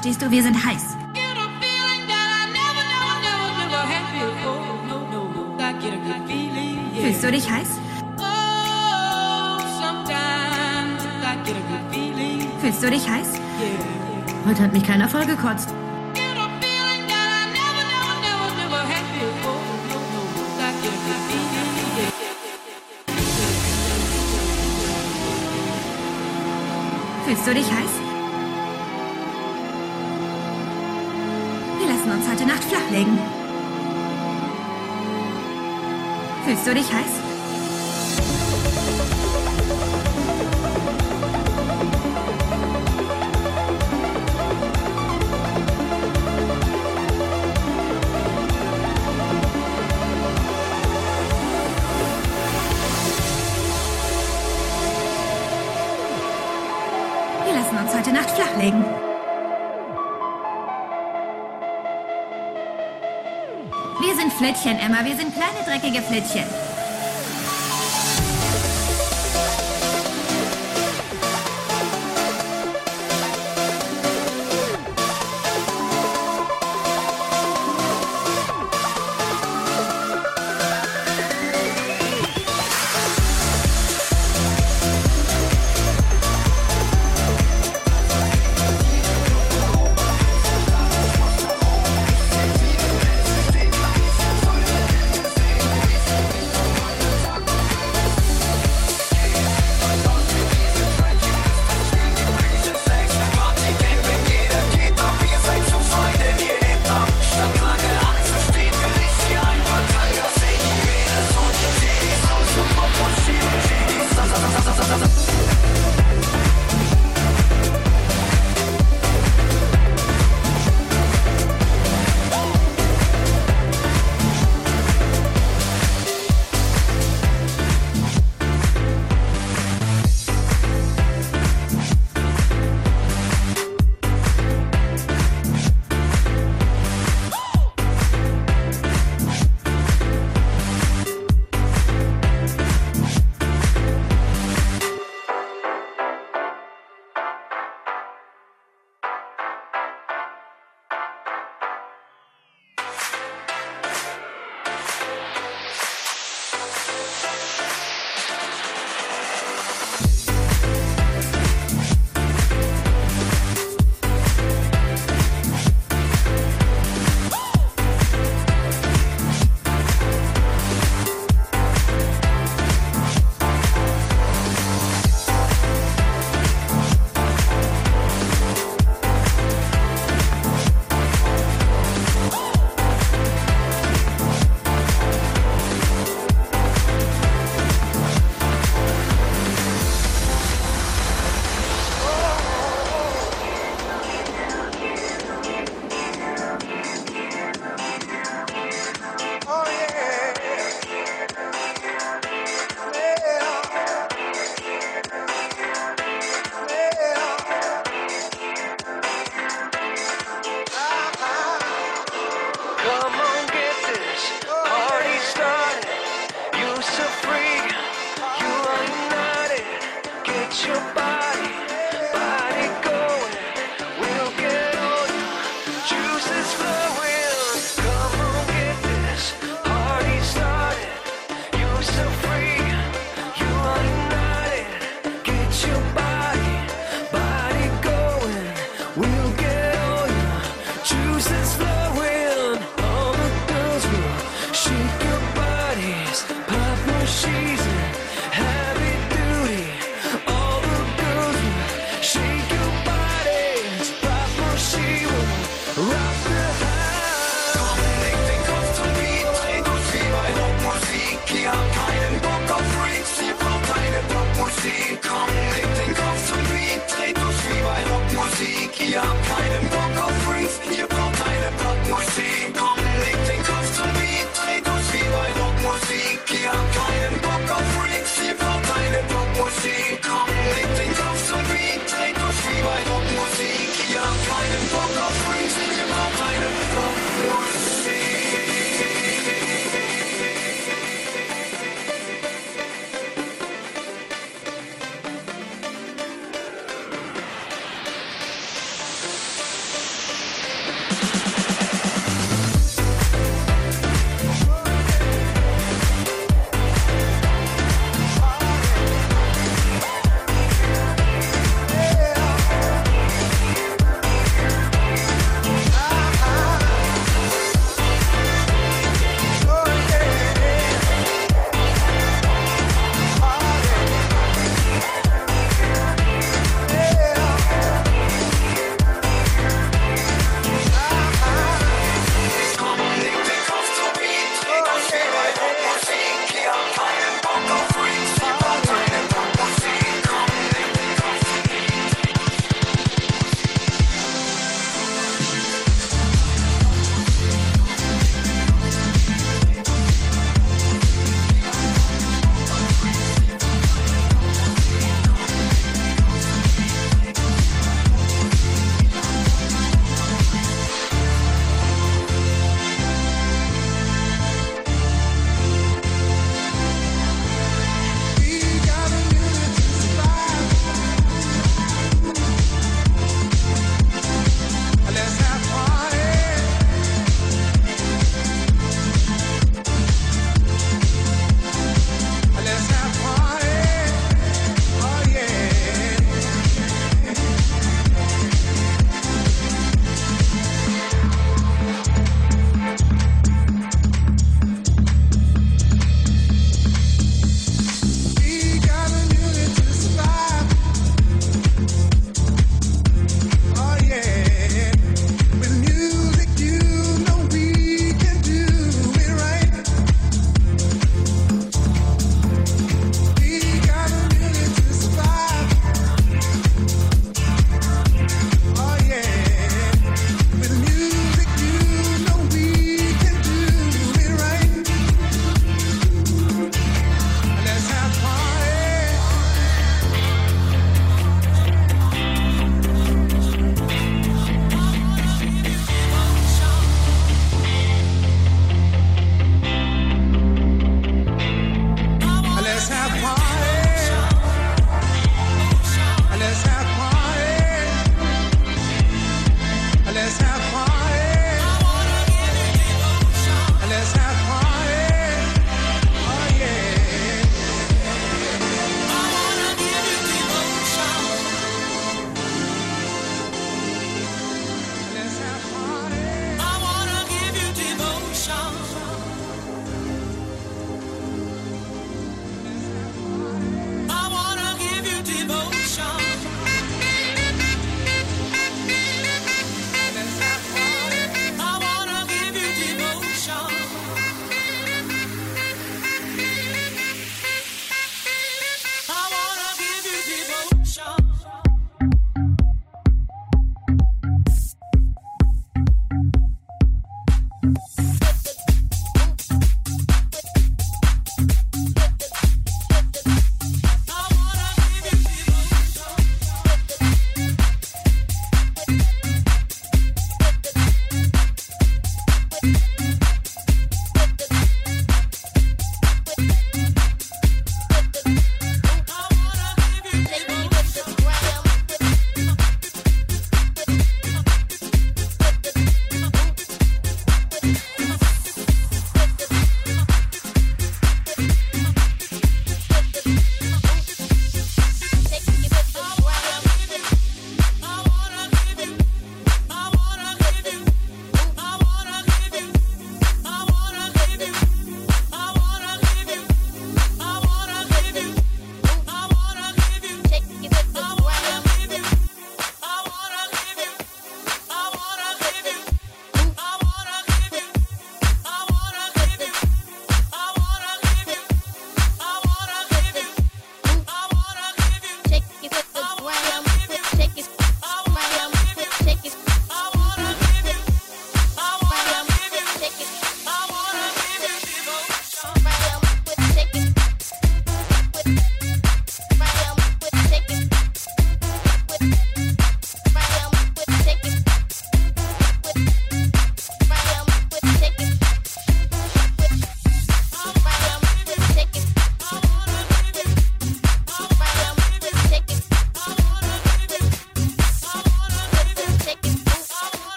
Verstehst du? Wir sind heiß. Fühlst du dich heiß? Fühlst du dich heiß? Heute hat mich keiner vollgekotzt. Fühlst du dich heiß? Fühlst du dich heiß? Flittchen, Emma. Wir sind kleine, dreckige Flittchen.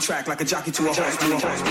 track like a jockey to a horse.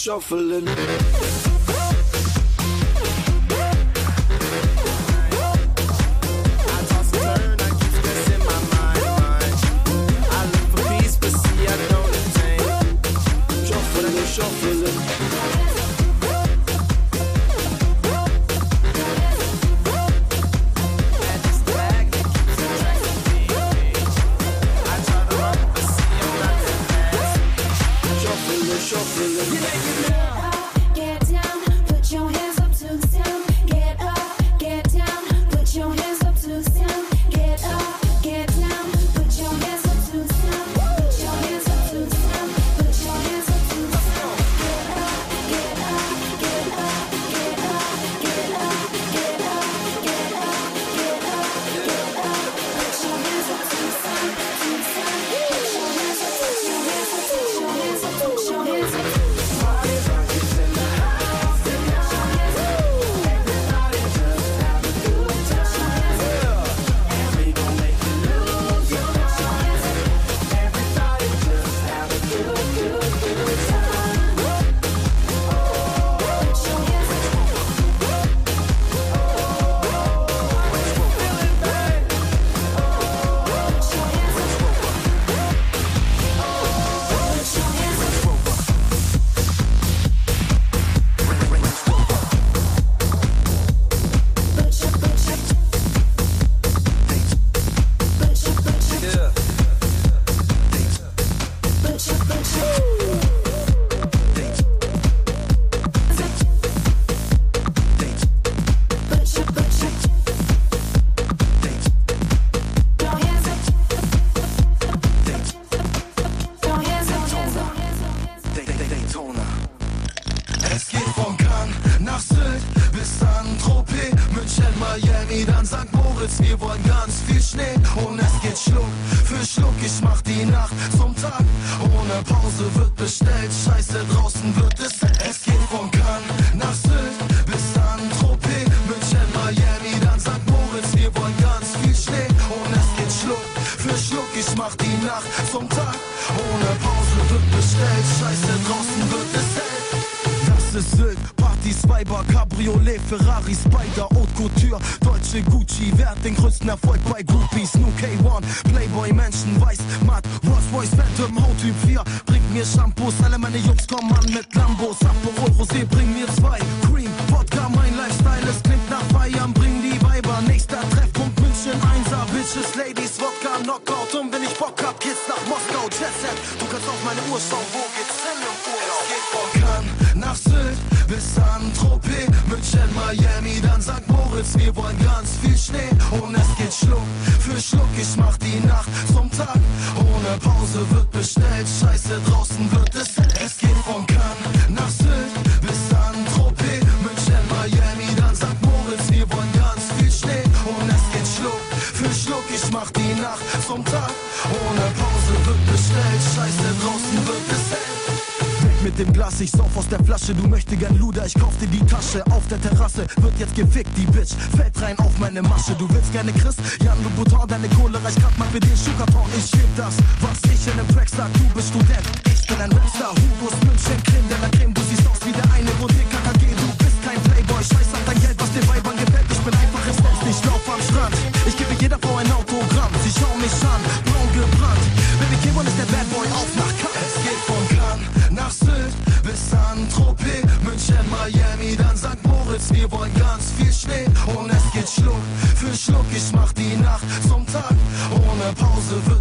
Shuffling. wird bestellt, scheiße, draußen wird es dem Glas, ich sauf aus der Flasche. Du möchtest gern Luder, ich kauf dir die Tasche. Auf der Terrasse wird jetzt gefickt, die Bitch fällt rein auf meine Masche. Du willst gerne Chris, Jan du Louboutin, deine Kohle reicht grad mal für den Schuhkarton. Ich heb das, was ich in dem Track sag. Du bist Student, ich bin ein Rapstar. Hugos München, Creme de la Creme. Du siehst aus wie der eine wo rote KKG. Du bist kein Playboy, scheiß auf dein Geld, was den Weibern gefällt. Ich bin einfach im ich lauf am Strand. Ich gebe jeder Frau ein Autogramm. Sie schauen mich an, Wir wollen ganz viel Schnee und es geht Schluck für Schluck. Ich mach die Nacht zum Tag. Ohne Pause wird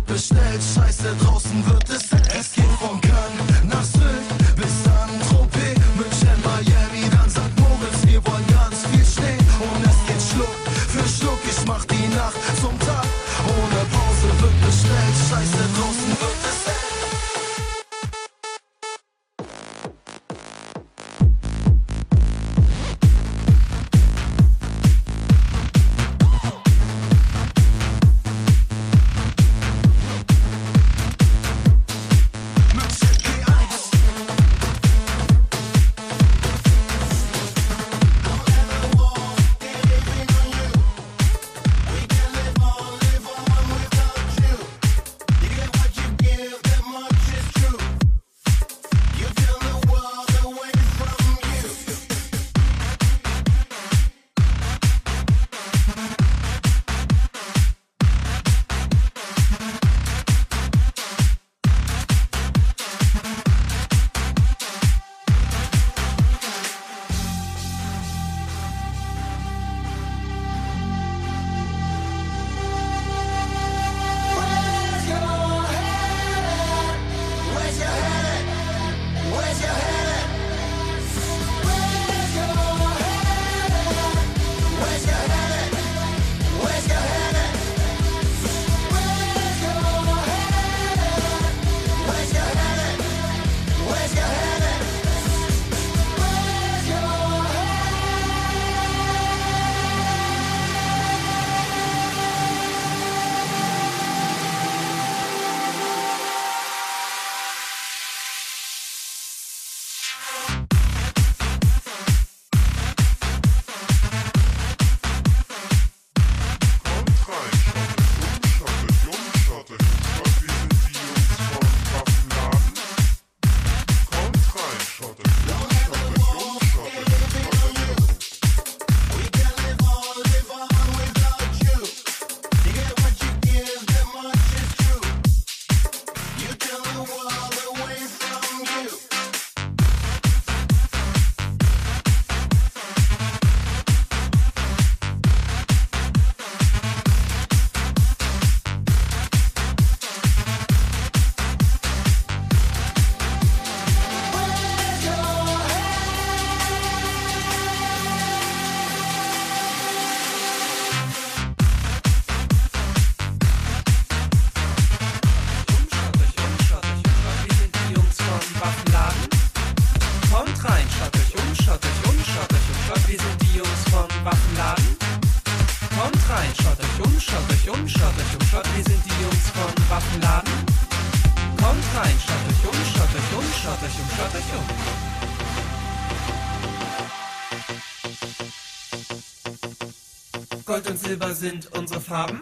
Silber sind unsere Farben.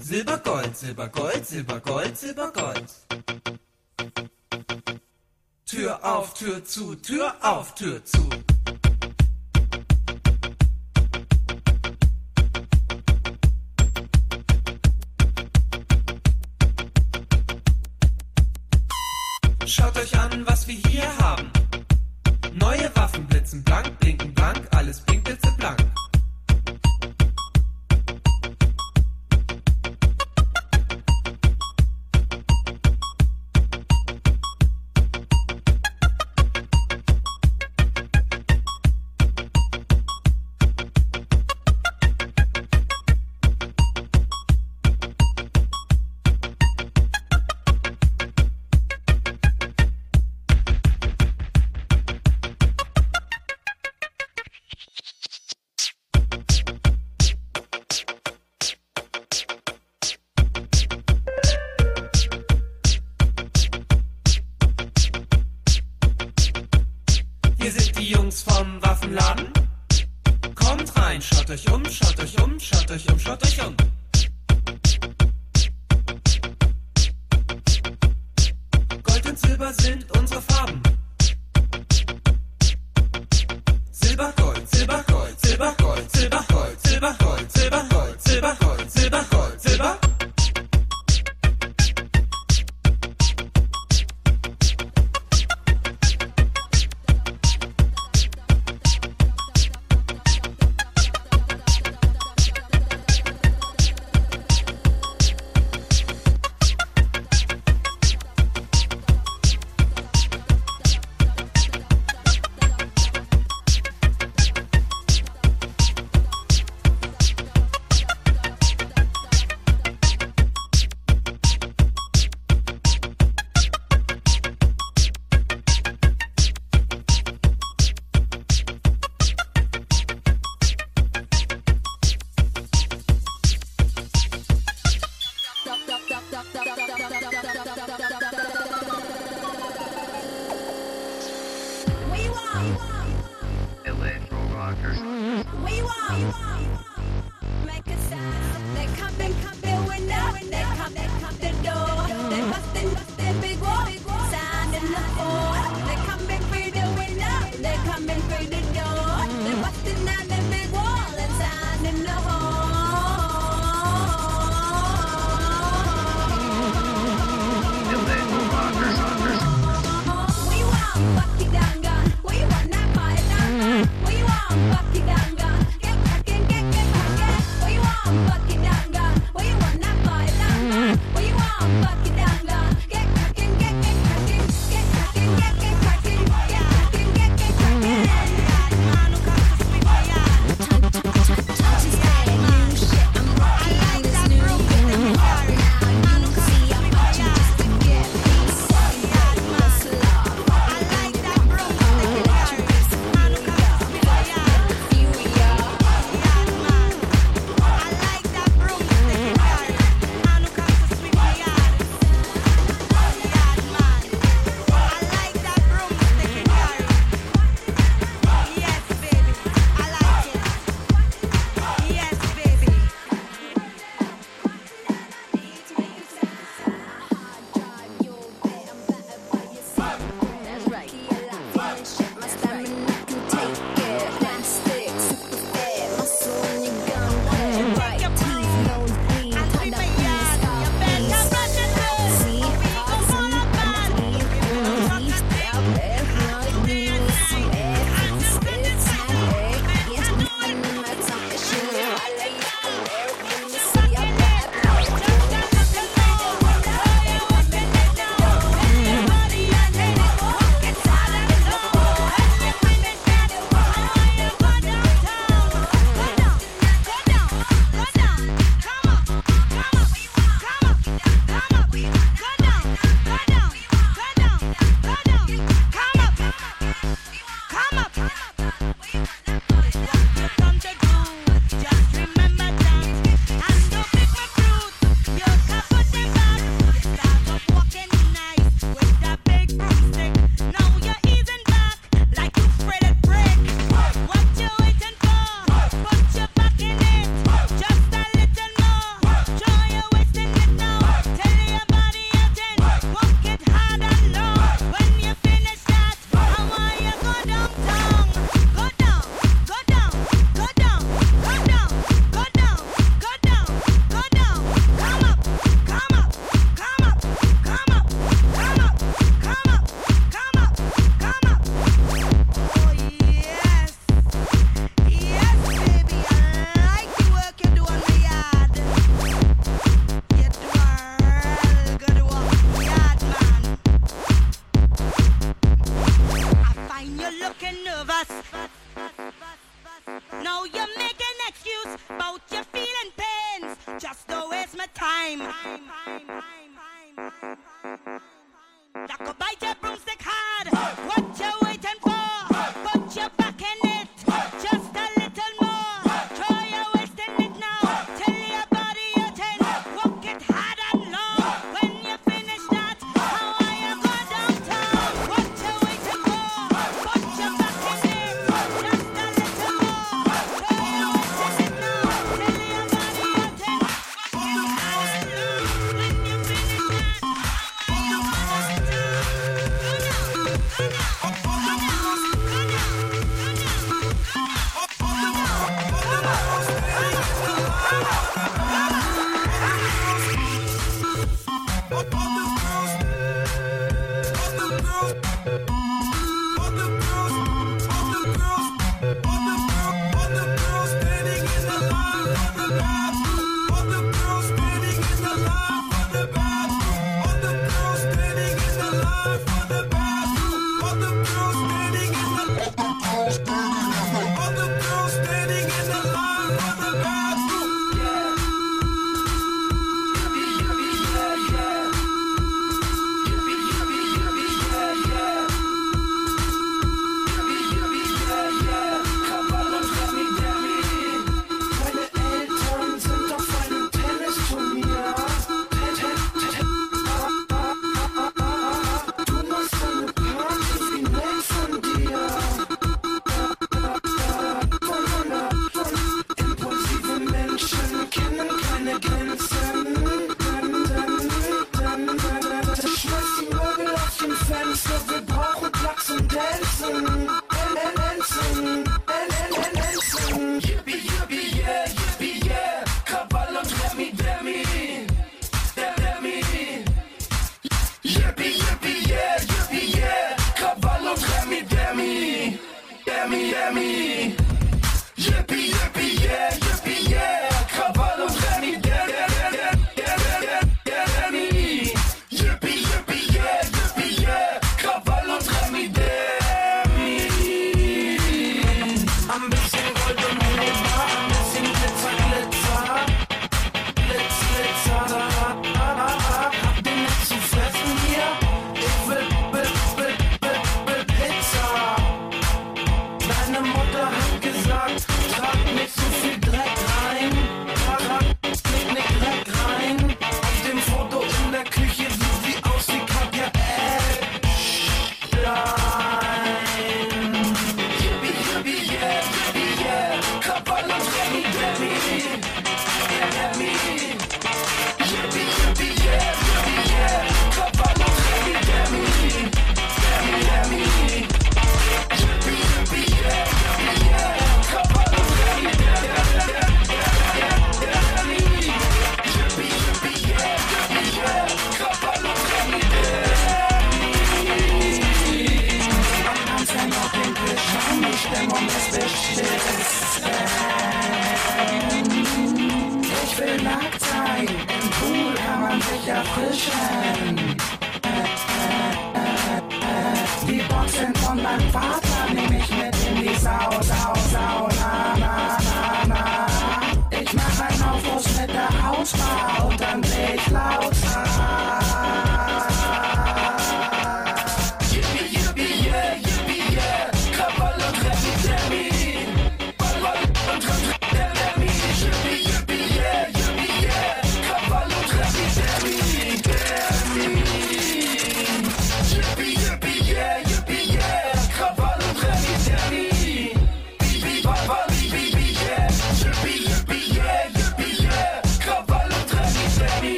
Silber, Gold, Silber, Gold, Silber, Gold, Silber, Gold. Tür auf, Tür zu, Tür auf, Tür zu.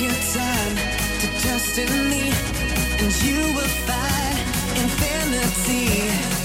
your time to trust in me, and you will find infinity.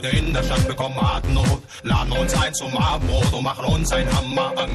Leute in der Stadt bekommen Atemnot, laden uns ein zum Abendbrot und machen uns ein Hammer an.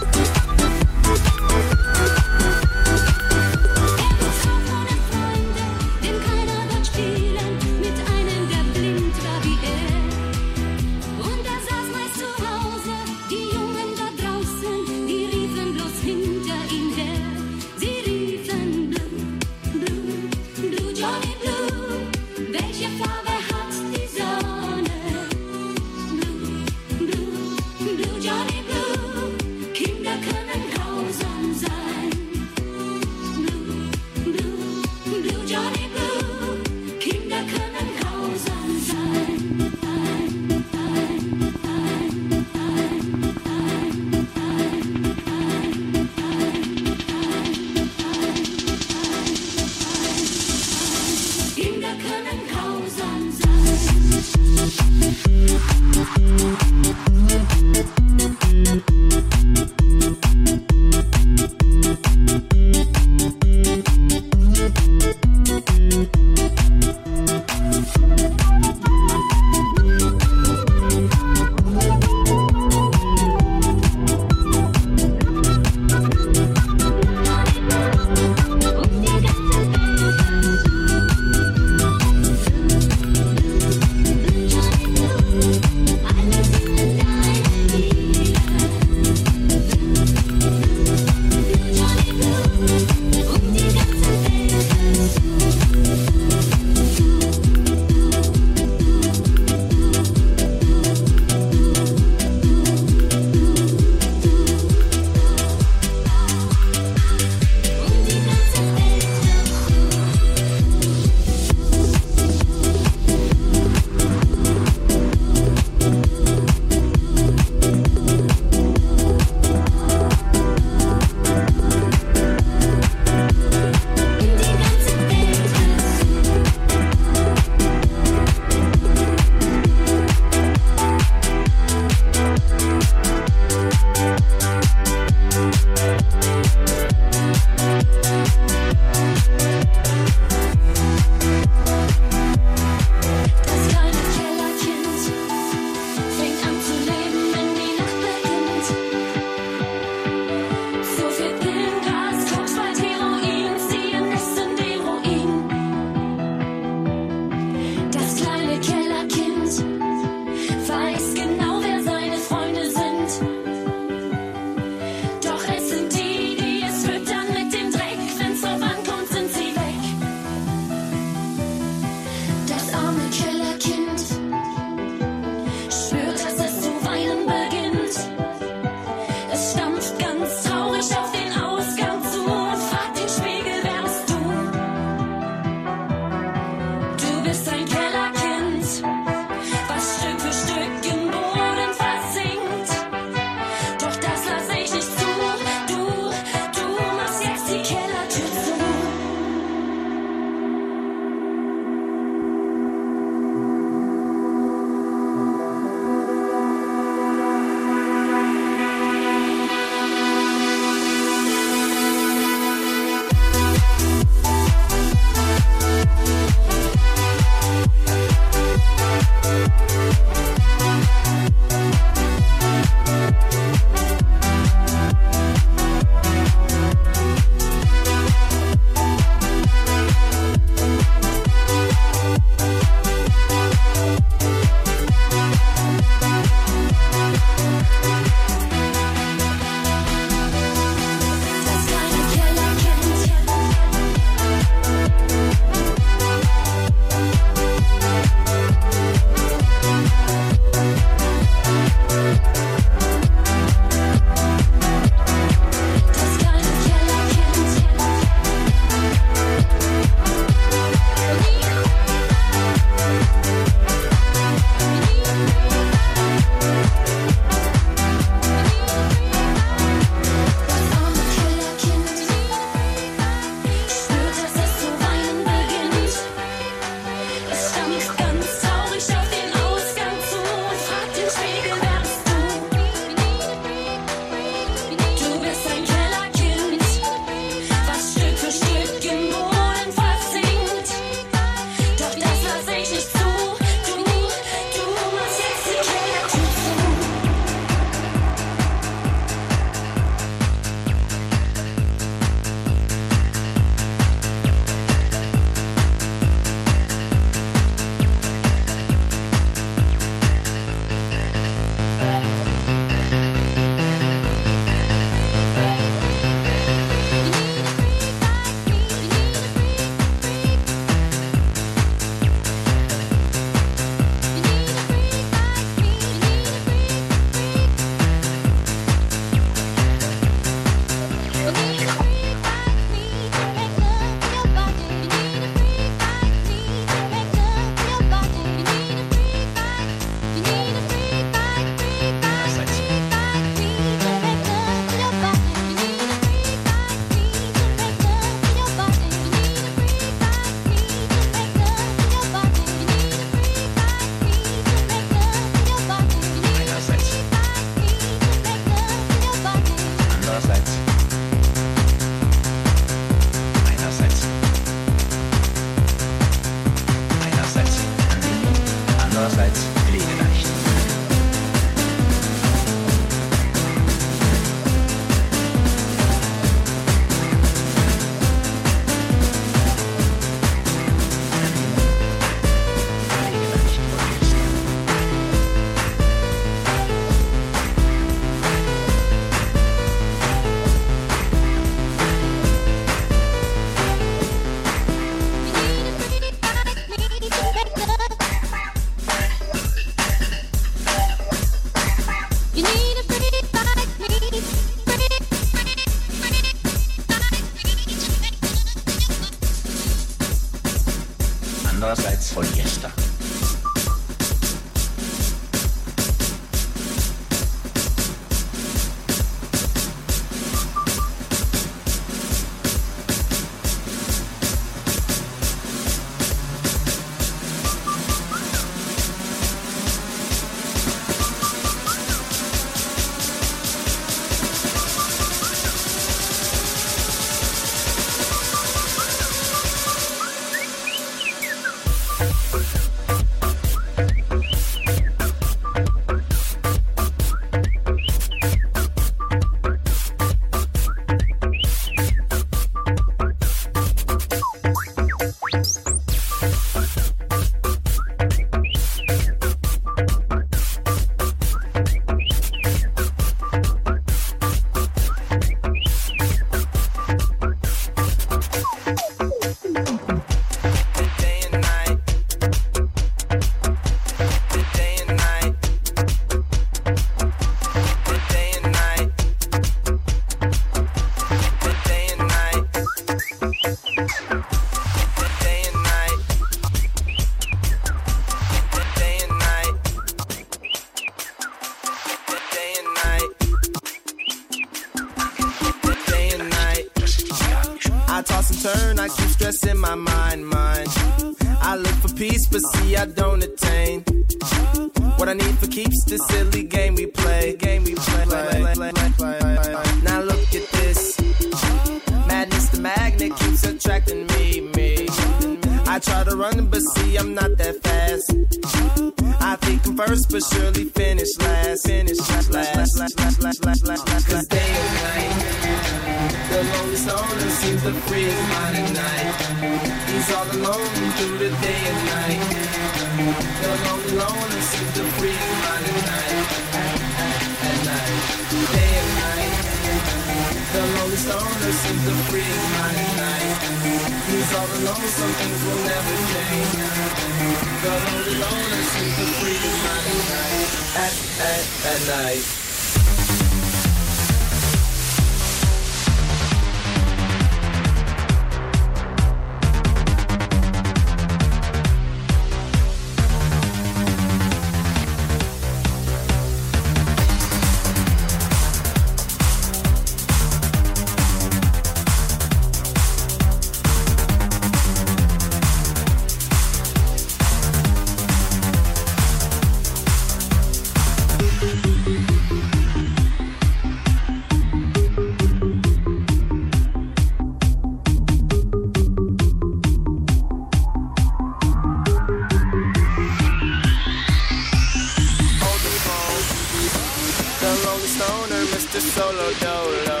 solo dolo.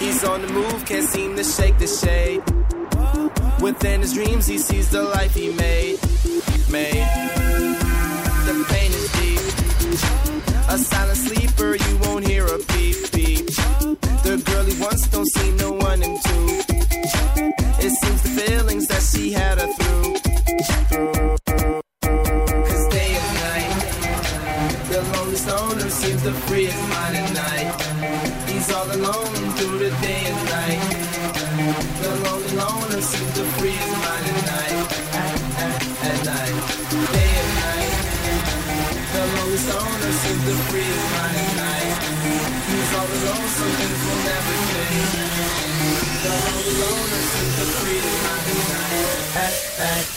He's on the move, can't seem to shake the shade. Within his dreams, he sees the life he made. Made. The pain is deep. A silent sleeper, you won't hear a beep beep. The girl he wants don't see no one in two. It seems the feelings that she had are through. through. Cause day and night, the lonely stoner seems the freest mind.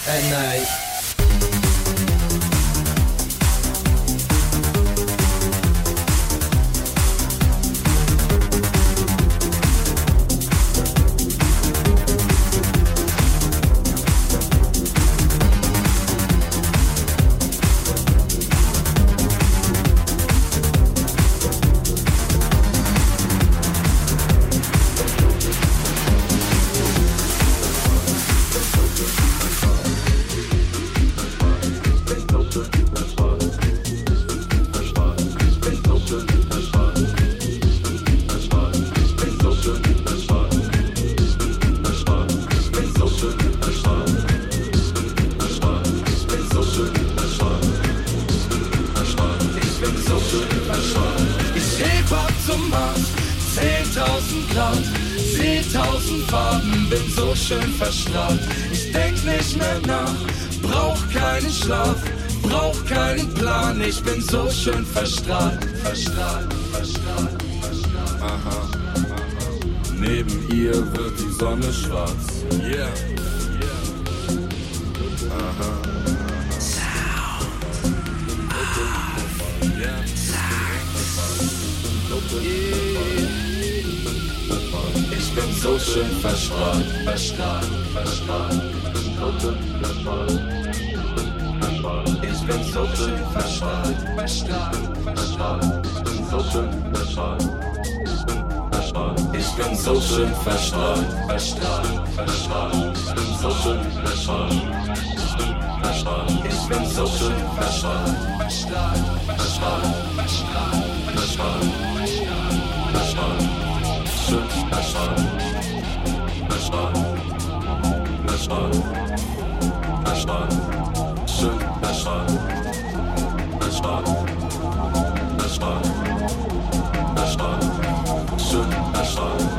at night. so schön Flasche, Flasche, ich bin so schön Flasche, Flasche, Flasche, Flasche, schön Flasche, Flasche, Flasche, Flasche, schön Flasche, Flasche, Flasche, Flasche, schön Flasche.